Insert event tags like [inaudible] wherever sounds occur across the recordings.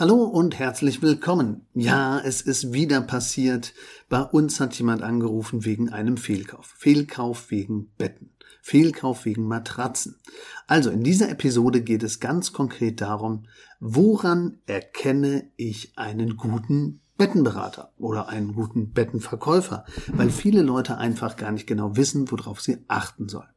Hallo und herzlich willkommen. Ja, es ist wieder passiert. Bei uns hat jemand angerufen wegen einem Fehlkauf. Fehlkauf wegen Betten. Fehlkauf wegen Matratzen. Also in dieser Episode geht es ganz konkret darum, woran erkenne ich einen guten Bettenberater oder einen guten Bettenverkäufer, weil viele Leute einfach gar nicht genau wissen, worauf sie achten sollen.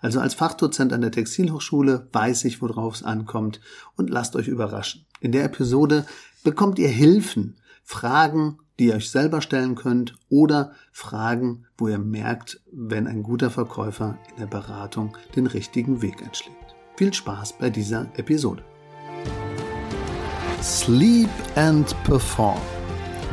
Also als Fachdozent an der Textilhochschule weiß ich, worauf es ankommt und lasst euch überraschen. In der Episode bekommt ihr Hilfen, Fragen, die ihr euch selber stellen könnt oder Fragen, wo ihr merkt, wenn ein guter Verkäufer in der Beratung den richtigen Weg einschlägt. Viel Spaß bei dieser Episode. Sleep and Perform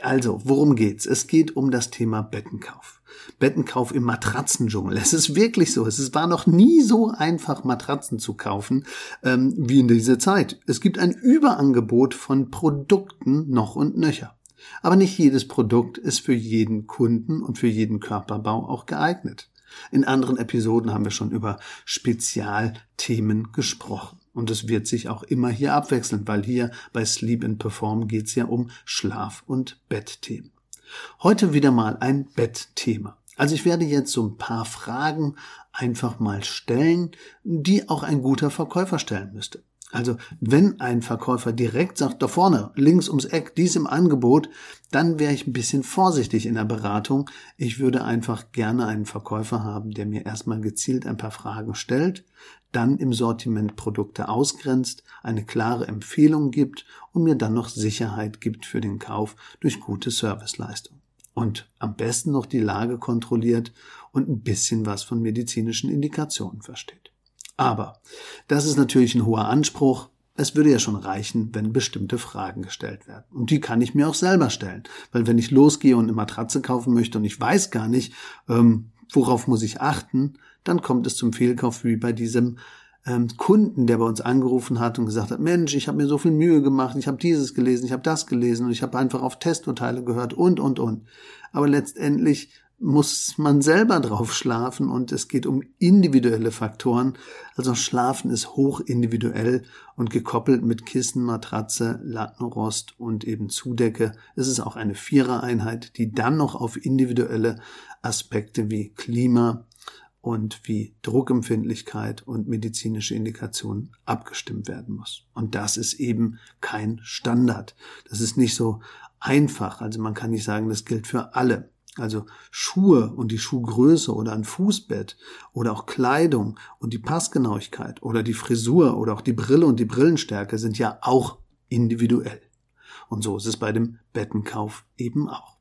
Also, worum geht's? Es geht um das Thema Bettenkauf. Bettenkauf im Matratzendschungel. Es ist wirklich so. Es war noch nie so einfach, Matratzen zu kaufen ähm, wie in dieser Zeit. Es gibt ein Überangebot von Produkten noch und nöcher. Aber nicht jedes Produkt ist für jeden Kunden und für jeden Körperbau auch geeignet. In anderen Episoden haben wir schon über Spezialthemen gesprochen. Und es wird sich auch immer hier abwechseln, weil hier bei Sleep and Perform geht es ja um Schlaf- und Bettthemen. Heute wieder mal ein Bettthema. Also ich werde jetzt so ein paar Fragen einfach mal stellen, die auch ein guter Verkäufer stellen müsste. Also wenn ein Verkäufer direkt sagt, da vorne, links ums Eck, dies im Angebot, dann wäre ich ein bisschen vorsichtig in der Beratung. Ich würde einfach gerne einen Verkäufer haben, der mir erstmal gezielt ein paar Fragen stellt, dann im Sortiment Produkte ausgrenzt, eine klare Empfehlung gibt und mir dann noch Sicherheit gibt für den Kauf durch gute Serviceleistung. Und am besten noch die Lage kontrolliert und ein bisschen was von medizinischen Indikationen versteht. Aber das ist natürlich ein hoher Anspruch. Es würde ja schon reichen, wenn bestimmte Fragen gestellt werden. Und die kann ich mir auch selber stellen. Weil wenn ich losgehe und eine Matratze kaufen möchte und ich weiß gar nicht, ähm, worauf muss ich achten, dann kommt es zum Fehlkauf wie bei diesem ähm, Kunden, der bei uns angerufen hat und gesagt hat, Mensch, ich habe mir so viel Mühe gemacht, ich habe dieses gelesen, ich habe das gelesen und ich habe einfach auf Testurteile gehört und, und, und. Aber letztendlich muss man selber drauf schlafen und es geht um individuelle Faktoren. Also Schlafen ist hoch individuell und gekoppelt mit Kissen, Matratze, Lattenrost und eben Zudecke. Es ist auch eine Vierereinheit, die dann noch auf individuelle Aspekte wie Klima und wie Druckempfindlichkeit und medizinische Indikationen abgestimmt werden muss. Und das ist eben kein Standard. Das ist nicht so einfach. Also man kann nicht sagen, das gilt für alle. Also Schuhe und die Schuhgröße oder ein Fußbett oder auch Kleidung und die Passgenauigkeit oder die Frisur oder auch die Brille und die Brillenstärke sind ja auch individuell. Und so ist es bei dem Bettenkauf eben auch.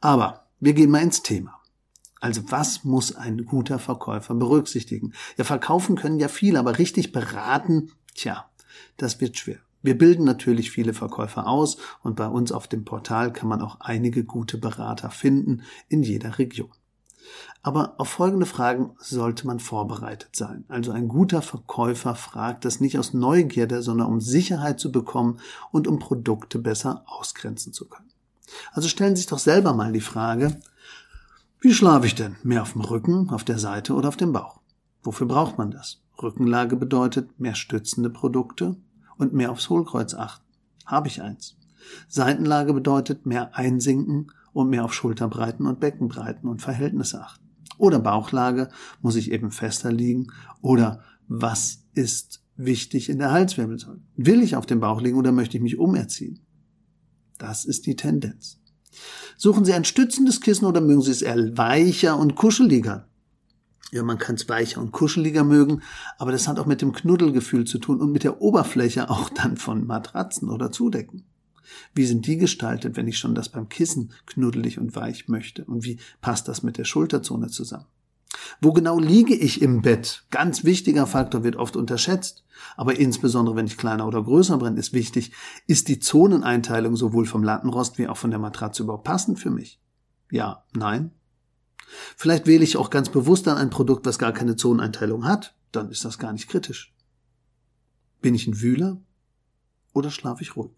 Aber wir gehen mal ins Thema. Also was muss ein guter Verkäufer berücksichtigen? Ja, verkaufen können ja viel, aber richtig beraten, tja, das wird schwer. Wir bilden natürlich viele Verkäufer aus und bei uns auf dem Portal kann man auch einige gute Berater finden in jeder Region. Aber auf folgende Fragen sollte man vorbereitet sein. Also ein guter Verkäufer fragt das nicht aus Neugierde, sondern um Sicherheit zu bekommen und um Produkte besser ausgrenzen zu können. Also stellen Sie sich doch selber mal die Frage, wie schlafe ich denn? Mehr auf dem Rücken, auf der Seite oder auf dem Bauch? Wofür braucht man das? Rückenlage bedeutet mehr stützende Produkte, und mehr aufs Hohlkreuz achten. Habe ich eins. Seitenlage bedeutet mehr einsinken und mehr auf Schulterbreiten und Beckenbreiten und Verhältnisse achten. Oder Bauchlage, muss ich eben fester liegen? Oder was ist wichtig in der Halswirbelsäule? Will ich auf dem Bauch liegen oder möchte ich mich umerziehen? Das ist die Tendenz. Suchen Sie ein stützendes Kissen oder mögen Sie es eher weicher und kuscheliger? Ja, man kann es weicher und kuscheliger mögen, aber das hat auch mit dem Knuddelgefühl zu tun und mit der Oberfläche auch dann von Matratzen oder Zudecken. Wie sind die gestaltet, wenn ich schon das beim Kissen knuddelig und weich möchte? Und wie passt das mit der Schulterzone zusammen? Wo genau liege ich im Bett? Ganz wichtiger Faktor wird oft unterschätzt. Aber insbesondere wenn ich kleiner oder größer bin, ist wichtig, ist die Zoneneinteilung sowohl vom Lattenrost wie auch von der Matratze überhaupt passend für mich? Ja, nein, Vielleicht wähle ich auch ganz bewusst dann ein Produkt, was gar keine Zoneneinteilung hat. Dann ist das gar nicht kritisch. Bin ich ein Wühler oder schlafe ich ruhig?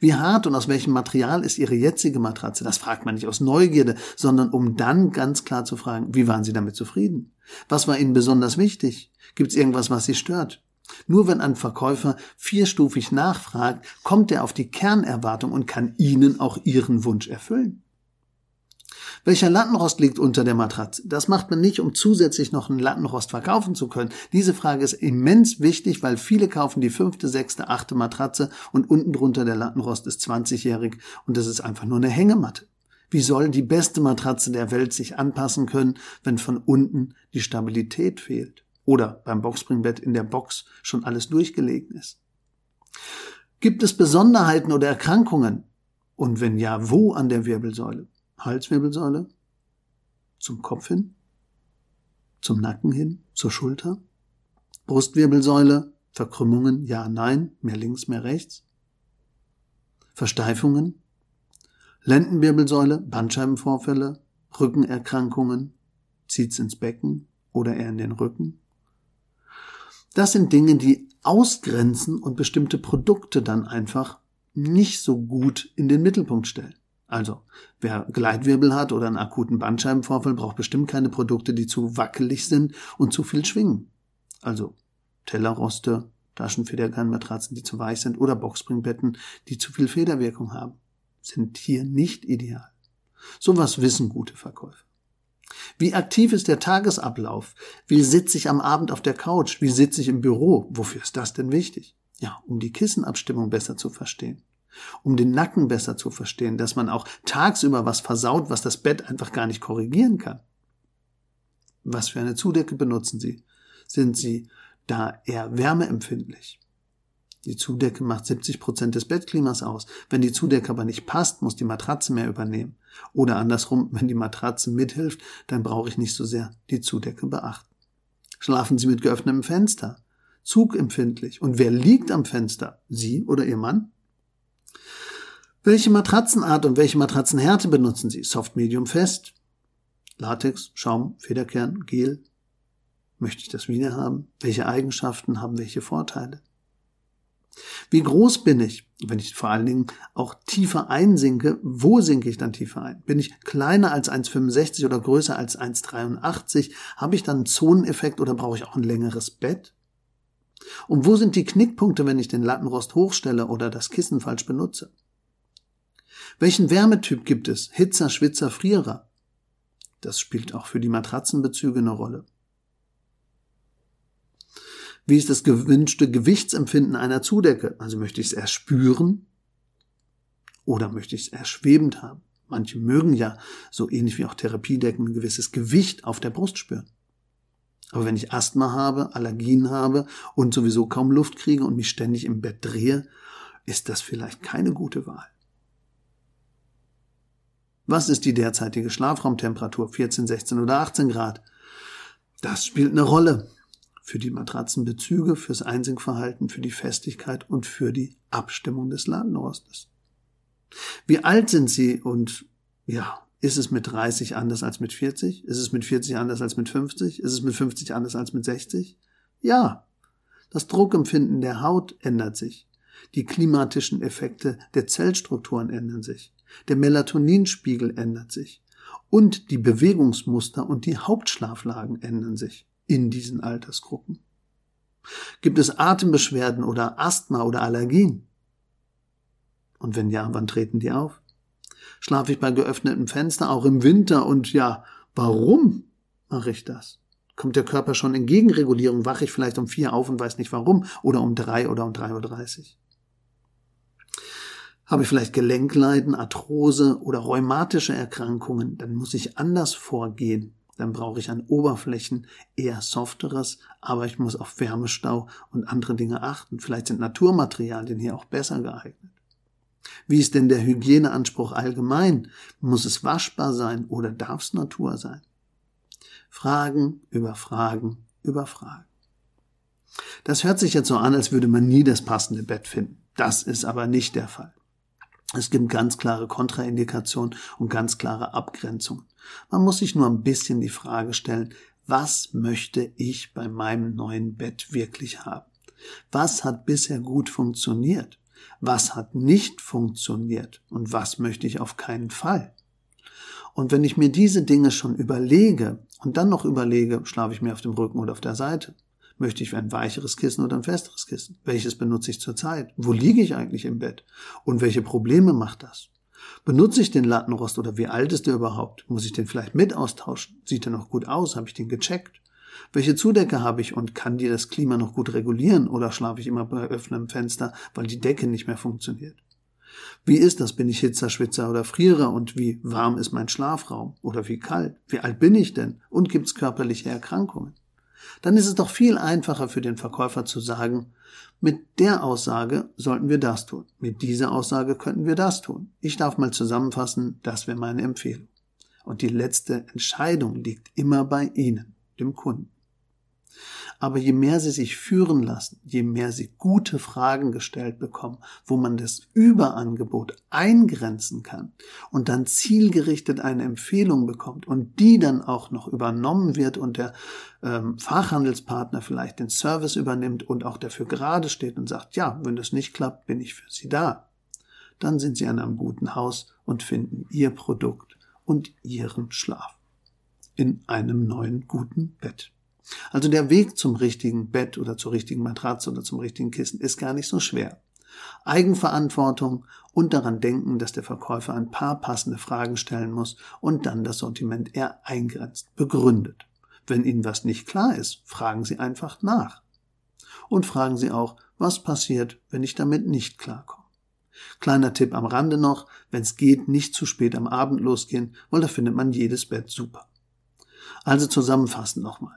Wie hart und aus welchem Material ist Ihre jetzige Matratze? Das fragt man nicht aus Neugierde, sondern um dann ganz klar zu fragen, wie waren Sie damit zufrieden? Was war Ihnen besonders wichtig? Gibt es irgendwas, was Sie stört? Nur wenn ein Verkäufer vierstufig nachfragt, kommt er auf die Kernerwartung und kann Ihnen auch Ihren Wunsch erfüllen. Welcher Lattenrost liegt unter der Matratze? Das macht man nicht, um zusätzlich noch einen Lattenrost verkaufen zu können. Diese Frage ist immens wichtig, weil viele kaufen die fünfte, sechste, achte Matratze und unten drunter der Lattenrost ist 20-jährig und das ist einfach nur eine Hängematte. Wie soll die beste Matratze der Welt sich anpassen können, wenn von unten die Stabilität fehlt? Oder beim Boxspringbett in der Box schon alles durchgelegen ist? Gibt es Besonderheiten oder Erkrankungen? Und wenn ja, wo an der Wirbelsäule? Halswirbelsäule, zum Kopf hin, zum Nacken hin, zur Schulter, Brustwirbelsäule, Verkrümmungen, ja, nein, mehr links, mehr rechts, Versteifungen, Lendenwirbelsäule, Bandscheibenvorfälle, Rückenerkrankungen, zieht's ins Becken oder eher in den Rücken. Das sind Dinge, die ausgrenzen und bestimmte Produkte dann einfach nicht so gut in den Mittelpunkt stellen. Also, wer Gleitwirbel hat oder einen akuten Bandscheibenvorfall, braucht bestimmt keine Produkte, die zu wackelig sind und zu viel schwingen. Also Tellerroste, Taschenfederkernmatratzen, die zu weich sind oder Boxspringbetten, die zu viel Federwirkung haben, sind hier nicht ideal. Sowas wissen gute Verkäufer. Wie aktiv ist der Tagesablauf? Wie sitze ich am Abend auf der Couch? Wie sitze ich im Büro? Wofür ist das denn wichtig? Ja, um die Kissenabstimmung besser zu verstehen um den Nacken besser zu verstehen, dass man auch tagsüber was versaut, was das Bett einfach gar nicht korrigieren kann. Was für eine Zudecke benutzen Sie? Sind Sie da eher wärmeempfindlich? Die Zudecke macht 70 Prozent des Bettklimas aus. Wenn die Zudecke aber nicht passt, muss die Matratze mehr übernehmen. Oder andersrum, [laughs] wenn die Matratze mithilft, dann brauche ich nicht so sehr die Zudecke beachten. Schlafen Sie mit geöffnetem Fenster. Zugempfindlich. Und wer liegt am Fenster? Sie oder Ihr Mann? Welche Matratzenart und welche Matratzenhärte benutzen Sie? Soft, Medium, Fest? Latex, Schaum, Federkern, Gel? Möchte ich das wieder haben? Welche Eigenschaften haben welche Vorteile? Wie groß bin ich? Wenn ich vor allen Dingen auch tiefer einsinke, wo sinke ich dann tiefer ein? Bin ich kleiner als 1,65 oder größer als 1,83? Habe ich dann einen Zoneneffekt oder brauche ich auch ein längeres Bett? Und wo sind die Knickpunkte, wenn ich den Lattenrost hochstelle oder das Kissen falsch benutze? Welchen Wärmetyp gibt es? Hitzer, Schwitzer, Frierer? Das spielt auch für die Matratzenbezüge eine Rolle. Wie ist das gewünschte Gewichtsempfinden einer Zudecke? Also möchte ich es erst spüren oder möchte ich es erst schwebend haben? Manche mögen ja, so ähnlich wie auch Therapiedecken, ein gewisses Gewicht auf der Brust spüren. Aber wenn ich Asthma habe, Allergien habe und sowieso kaum Luft kriege und mich ständig im Bett drehe, ist das vielleicht keine gute Wahl. Was ist die derzeitige Schlafraumtemperatur? 14, 16 oder 18 Grad? Das spielt eine Rolle für die Matratzenbezüge, fürs Einsinkverhalten, für die Festigkeit und für die Abstimmung des Ladenrostes. Wie alt sind Sie und ja, ist es mit 30 anders als mit 40? Ist es mit 40 anders als mit 50? Ist es mit 50 anders als mit 60? Ja. Das Druckempfinden der Haut ändert sich. Die klimatischen Effekte der Zellstrukturen ändern sich. Der Melatoninspiegel ändert sich. Und die Bewegungsmuster und die Hauptschlaflagen ändern sich in diesen Altersgruppen. Gibt es Atembeschwerden oder Asthma oder Allergien? Und wenn ja, wann treten die auf? Schlafe ich bei geöffnetem Fenster auch im Winter und ja, warum mache ich das? Kommt der Körper schon in Gegenregulierung, wache ich vielleicht um vier auf und weiß nicht warum oder um drei oder um drei Uhr dreißig? Habe ich vielleicht Gelenkleiden, Arthrose oder rheumatische Erkrankungen, dann muss ich anders vorgehen. Dann brauche ich an Oberflächen eher softeres, aber ich muss auf Wärmestau und andere Dinge achten. Vielleicht sind Naturmaterialien hier auch besser geeignet. Wie ist denn der Hygieneanspruch allgemein? Muss es waschbar sein oder darf es Natur sein? Fragen über Fragen über Fragen. Das hört sich jetzt so an, als würde man nie das passende Bett finden. Das ist aber nicht der Fall. Es gibt ganz klare Kontraindikationen und ganz klare Abgrenzungen. Man muss sich nur ein bisschen die Frage stellen, was möchte ich bei meinem neuen Bett wirklich haben? Was hat bisher gut funktioniert? Was hat nicht funktioniert? Und was möchte ich auf keinen Fall? Und wenn ich mir diese Dinge schon überlege und dann noch überlege, schlafe ich mir auf dem Rücken oder auf der Seite? Möchte ich ein weicheres Kissen oder ein festeres Kissen? Welches benutze ich zurzeit? Wo liege ich eigentlich im Bett? Und welche Probleme macht das? Benutze ich den Lattenrost oder wie alt ist der überhaupt? Muss ich den vielleicht mit austauschen? Sieht er noch gut aus? Habe ich den gecheckt? Welche Zudecke habe ich und kann die das Klima noch gut regulieren oder schlafe ich immer bei offenem Fenster, weil die Decke nicht mehr funktioniert? Wie ist das? Bin ich Hitzer, Schwitzer oder Frierer? Und wie warm ist mein Schlafraum? Oder wie kalt? Wie alt bin ich denn? Und gibt es körperliche Erkrankungen? Dann ist es doch viel einfacher für den Verkäufer zu sagen, mit der Aussage sollten wir das tun. Mit dieser Aussage könnten wir das tun. Ich darf mal zusammenfassen, das wäre meine Empfehlung. Und die letzte Entscheidung liegt immer bei Ihnen, dem Kunden. Aber je mehr sie sich führen lassen, je mehr sie gute Fragen gestellt bekommen, wo man das Überangebot eingrenzen kann und dann zielgerichtet eine Empfehlung bekommt und die dann auch noch übernommen wird und der ähm, Fachhandelspartner vielleicht den Service übernimmt und auch dafür gerade steht und sagt, ja, wenn das nicht klappt, bin ich für Sie da. Dann sind Sie an einem guten Haus und finden Ihr Produkt und Ihren Schlaf in einem neuen guten Bett. Also der Weg zum richtigen Bett oder zur richtigen Matratze oder zum richtigen Kissen ist gar nicht so schwer. Eigenverantwortung und daran denken, dass der Verkäufer ein paar passende Fragen stellen muss und dann das Sortiment eher eingrenzt, begründet. Wenn Ihnen was nicht klar ist, fragen Sie einfach nach. Und fragen Sie auch, was passiert, wenn ich damit nicht klarkomme. Kleiner Tipp am Rande noch, wenn es geht, nicht zu spät am Abend losgehen, weil da findet man jedes Bett super. Also zusammenfassend nochmal.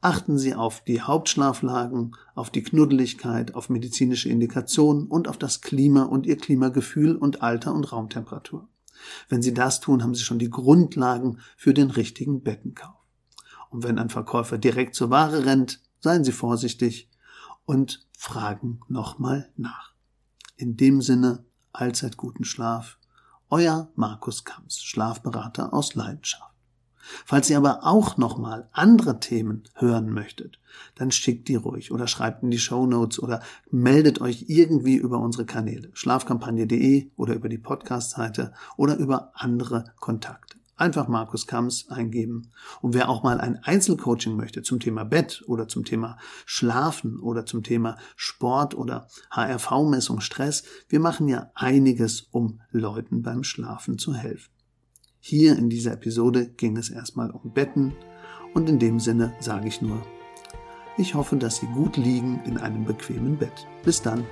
Achten Sie auf die Hauptschlaflagen, auf die Knuddeligkeit, auf medizinische Indikationen und auf das Klima und Ihr Klimagefühl und Alter und Raumtemperatur. Wenn Sie das tun, haben Sie schon die Grundlagen für den richtigen Bettenkauf. Und wenn ein Verkäufer direkt zur Ware rennt, seien Sie vorsichtig und fragen nochmal nach. In dem Sinne, allzeit guten Schlaf. Euer Markus Kamps, Schlafberater aus Leidenschaft. Falls ihr aber auch nochmal andere Themen hören möchtet, dann schickt die ruhig oder schreibt in die Show Notes oder meldet euch irgendwie über unsere Kanäle, schlafkampagne.de oder über die Podcast-Seite oder über andere Kontakte. Einfach Markus Kams eingeben. Und wer auch mal ein Einzelcoaching möchte zum Thema Bett oder zum Thema Schlafen oder zum Thema Sport oder HRV-Messung, Stress, wir machen ja einiges, um Leuten beim Schlafen zu helfen. Hier in dieser Episode ging es erstmal um Betten und in dem Sinne sage ich nur, ich hoffe, dass Sie gut liegen in einem bequemen Bett. Bis dann.